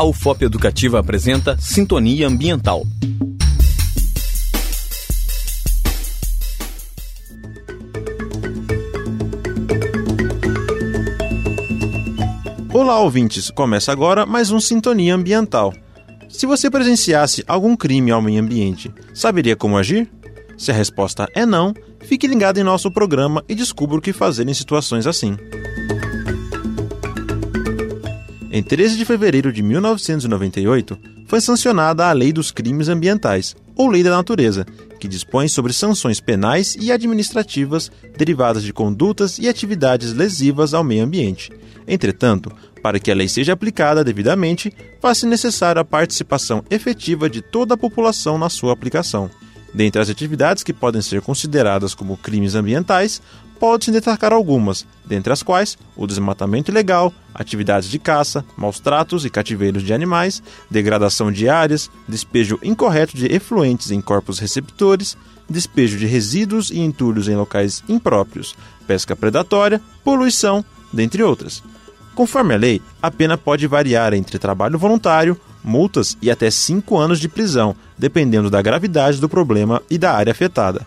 A UFOP Educativa apresenta Sintonia Ambiental. Olá, ouvintes! Começa agora mais um Sintonia Ambiental. Se você presenciasse algum crime ao meio ambiente, saberia como agir? Se a resposta é não, fique ligado em nosso programa e descubra o que fazer em situações assim. Em 13 de fevereiro de 1998, foi sancionada a Lei dos Crimes Ambientais, ou Lei da Natureza, que dispõe sobre sanções penais e administrativas derivadas de condutas e atividades lesivas ao meio ambiente. Entretanto, para que a lei seja aplicada devidamente, faz-se necessária a participação efetiva de toda a população na sua aplicação. Dentre as atividades que podem ser consideradas como crimes ambientais, pode-se destacar algumas, dentre as quais o desmatamento ilegal, atividades de caça, maus tratos e cativeiros de animais, degradação de áreas, despejo incorreto de efluentes em corpos receptores, despejo de resíduos e entulhos em locais impróprios, pesca predatória, poluição, dentre outras. Conforme a lei, a pena pode variar entre trabalho voluntário, multas e até cinco anos de prisão, dependendo da gravidade do problema e da área afetada.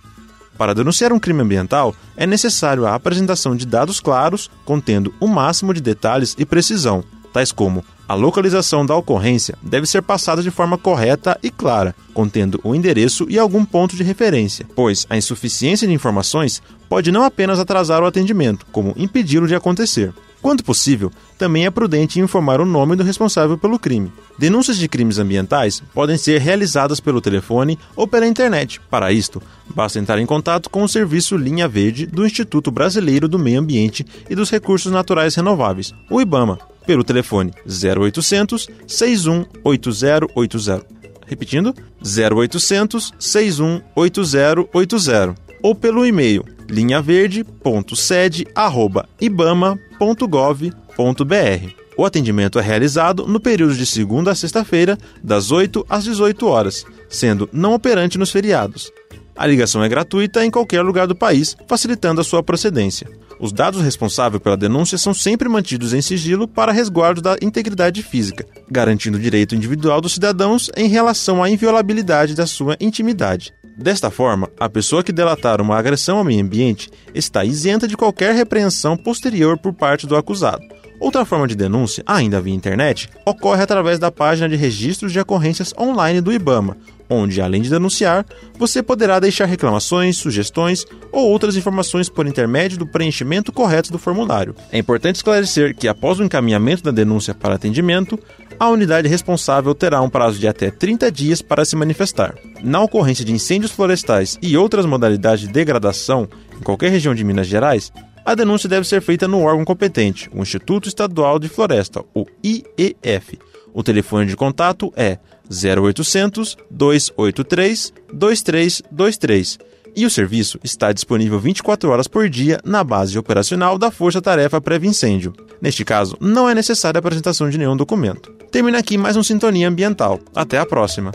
Para denunciar um crime ambiental, é necessário a apresentação de dados claros, contendo o máximo de detalhes e precisão, tais como a localização da ocorrência deve ser passada de forma correta e clara, contendo o endereço e algum ponto de referência, pois a insuficiência de informações pode não apenas atrasar o atendimento, como impedi-lo de acontecer. Quanto possível, também é prudente informar o nome do responsável pelo crime. Denúncias de crimes ambientais podem ser realizadas pelo telefone ou pela internet. Para isto, basta entrar em contato com o serviço Linha Verde do Instituto Brasileiro do Meio Ambiente e dos Recursos Naturais Renováveis, o IBAMA, pelo telefone 0800 618080. Repetindo, 0800 618080 ou pelo e-mail linhaverde.sede@ibama.gov.br. O atendimento é realizado no período de segunda a sexta-feira, das 8 às 18 horas, sendo não operante nos feriados. A ligação é gratuita em qualquer lugar do país, facilitando a sua procedência. Os dados responsáveis pela denúncia são sempre mantidos em sigilo para resguardo da integridade física, garantindo o direito individual dos cidadãos em relação à inviolabilidade da sua intimidade. Desta forma, a pessoa que delatar uma agressão ao meio ambiente está isenta de qualquer repreensão posterior por parte do acusado. Outra forma de denúncia, ainda via internet, ocorre através da página de registros de ocorrências online do IBAMA, onde, além de denunciar, você poderá deixar reclamações, sugestões ou outras informações por intermédio do preenchimento correto do formulário. É importante esclarecer que, após o encaminhamento da denúncia para atendimento, a unidade responsável terá um prazo de até 30 dias para se manifestar. Na ocorrência de incêndios florestais e outras modalidades de degradação em qualquer região de Minas Gerais, a denúncia deve ser feita no órgão competente, o Instituto Estadual de Floresta, o IEF. O telefone de contato é 0800 283 2323 e o serviço está disponível 24 horas por dia na base operacional da Força Tarefa Preve Incêndio. Neste caso, não é necessária a apresentação de nenhum documento. Termina aqui mais um Sintonia Ambiental. Até a próxima!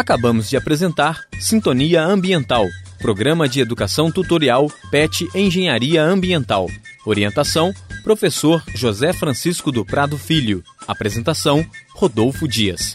Acabamos de apresentar Sintonia Ambiental, programa de educação tutorial PET Engenharia Ambiental. Orientação: Professor José Francisco do Prado Filho. Apresentação: Rodolfo Dias.